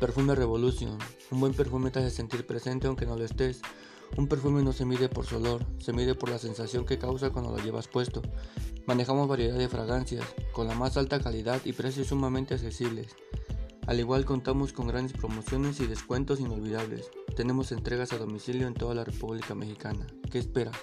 Perfume Revolution. Un buen perfume te hace sentir presente aunque no lo estés. Un perfume no se mide por su olor, se mide por la sensación que causa cuando lo llevas puesto. Manejamos variedad de fragancias, con la más alta calidad y precios sumamente accesibles. Al igual contamos con grandes promociones y descuentos inolvidables. Tenemos entregas a domicilio en toda la República Mexicana. ¿Qué esperas?